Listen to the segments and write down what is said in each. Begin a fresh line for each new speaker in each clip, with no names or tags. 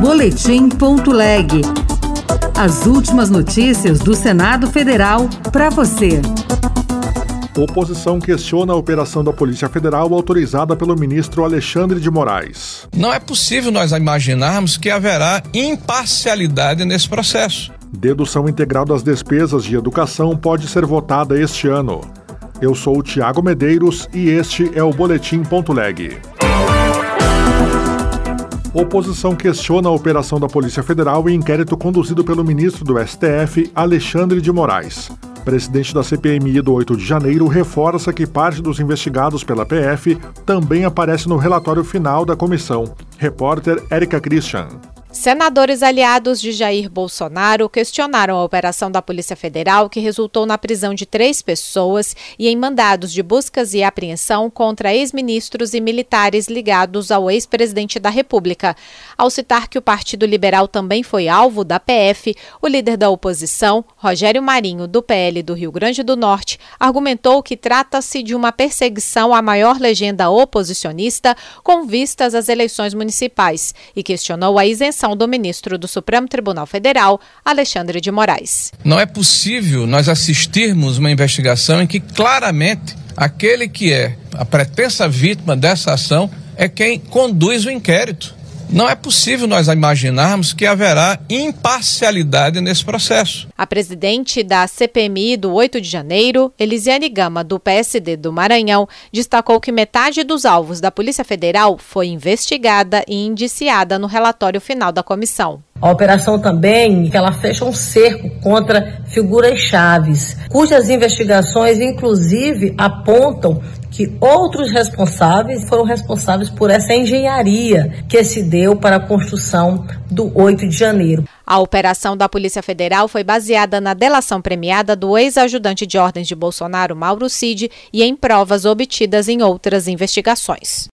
Boletim.leg. As últimas notícias do Senado Federal para você.
Oposição questiona a operação da Polícia Federal autorizada pelo ministro Alexandre de Moraes.
Não é possível nós imaginarmos que haverá imparcialidade nesse processo.
Dedução integral das despesas de educação pode ser votada este ano. Eu sou o Tiago Medeiros e este é o Boletim.leg. Oposição questiona a operação da Polícia Federal em inquérito conduzido pelo ministro do STF, Alexandre de Moraes. Presidente da CPMI do 8 de janeiro reforça que parte dos investigados pela PF também aparece no relatório final da comissão. Repórter Érica Christian.
Senadores aliados de Jair Bolsonaro questionaram a operação da Polícia Federal, que resultou na prisão de três pessoas e em mandados de buscas e apreensão contra ex-ministros e militares ligados ao ex-presidente da República. Ao citar que o Partido Liberal também foi alvo da PF, o líder da oposição, Rogério Marinho, do PL do Rio Grande do Norte, argumentou que trata-se de uma perseguição à maior legenda oposicionista com vistas às eleições municipais e questionou a isenção do ministro do Supremo Tribunal Federal, Alexandre de Moraes.
Não é possível nós assistirmos uma investigação em que claramente aquele que é a pretensa vítima dessa ação é quem conduz o inquérito. Não é possível nós imaginarmos que haverá imparcialidade nesse processo.
A presidente da CPMI do 8 de janeiro, Elisiane Gama, do PSD do Maranhão, destacou que metade dos alvos da Polícia Federal foi investigada e indiciada no relatório final da comissão.
A operação também ela fecha um cerco contra figuras chaves, cujas investigações inclusive apontam que outros responsáveis foram responsáveis por essa engenharia que se deu para a construção do 8 de janeiro.
A operação da Polícia Federal foi baseada na delação premiada do ex-ajudante de ordens de Bolsonaro, Mauro Cid, e em provas obtidas em outras investigações.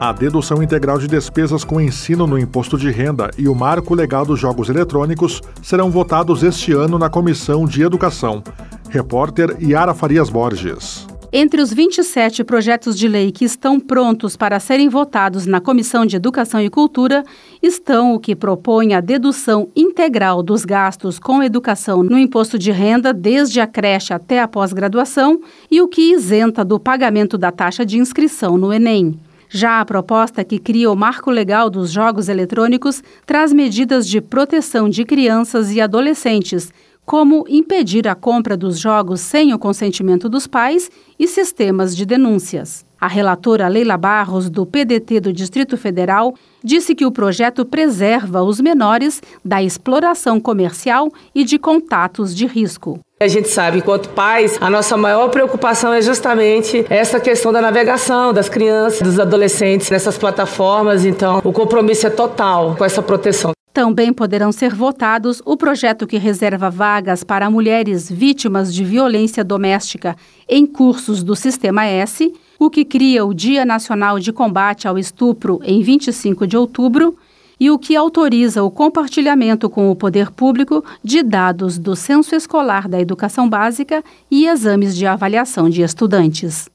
A dedução integral de despesas com ensino no imposto de renda e o marco legal dos jogos eletrônicos serão votados este ano na Comissão de Educação. Repórter Yara Farias Borges.
Entre os 27 projetos de lei que estão prontos para serem votados na Comissão de Educação e Cultura estão o que propõe a dedução integral dos gastos com educação no imposto de renda desde a creche até a pós-graduação e o que isenta do pagamento da taxa de inscrição no Enem. Já a proposta que cria o marco legal dos jogos eletrônicos traz medidas de proteção de crianças e adolescentes como impedir a compra dos jogos sem o consentimento dos pais e sistemas de denúncias. A relatora Leila Barros, do PDT do Distrito Federal, disse que o projeto preserva os menores da exploração comercial e de contatos de risco.
A gente sabe, enquanto pais, a nossa maior preocupação é justamente essa questão da navegação das crianças, dos adolescentes nessas plataformas. Então, o compromisso é total com essa proteção.
Também poderão ser votados o projeto que reserva vagas para mulheres vítimas de violência doméstica em cursos do Sistema S, o que cria o Dia Nacional de Combate ao Estupro em 25 de outubro e o que autoriza o compartilhamento com o poder público de dados do Censo Escolar da Educação Básica e exames de avaliação de estudantes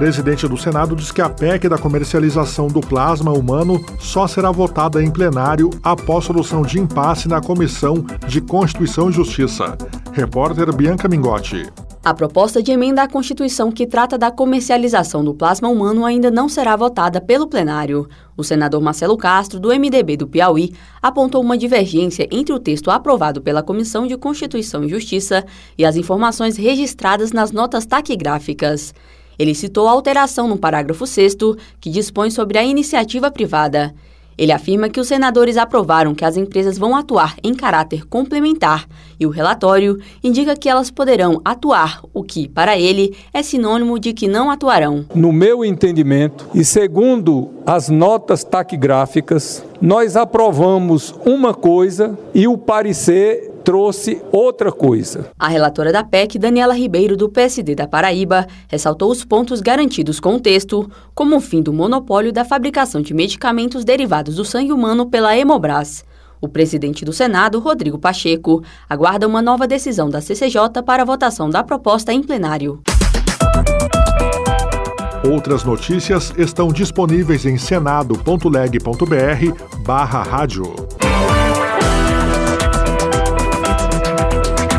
presidente do Senado diz que a PEC da comercialização do plasma humano só será votada em plenário após solução de impasse na Comissão de Constituição e Justiça. Repórter Bianca Mingotti.
A proposta de emenda à Constituição que trata da comercialização do plasma humano ainda não será votada pelo plenário. O senador Marcelo Castro, do MDB do Piauí, apontou uma divergência entre o texto aprovado pela Comissão de Constituição e Justiça e as informações registradas nas notas taquigráficas. Ele citou a alteração no parágrafo 6 que dispõe sobre a iniciativa privada. Ele afirma que os senadores aprovaram que as empresas vão atuar em caráter complementar e o relatório indica que elas poderão atuar, o que, para ele, é sinônimo de que não atuarão.
No meu entendimento, e segundo as notas taquigráficas, nós aprovamos uma coisa e o parecer trouxe outra coisa.
A relatora da PEC, Daniela Ribeiro, do PSD da Paraíba, ressaltou os pontos garantidos com o texto, como o fim do monopólio da fabricação de medicamentos derivados do sangue humano pela Hemobras. O presidente do Senado, Rodrigo Pacheco, aguarda uma nova decisão da CCJ para a votação da proposta em plenário.
Outras notícias estão disponíveis em senado.leg.br barra rádio.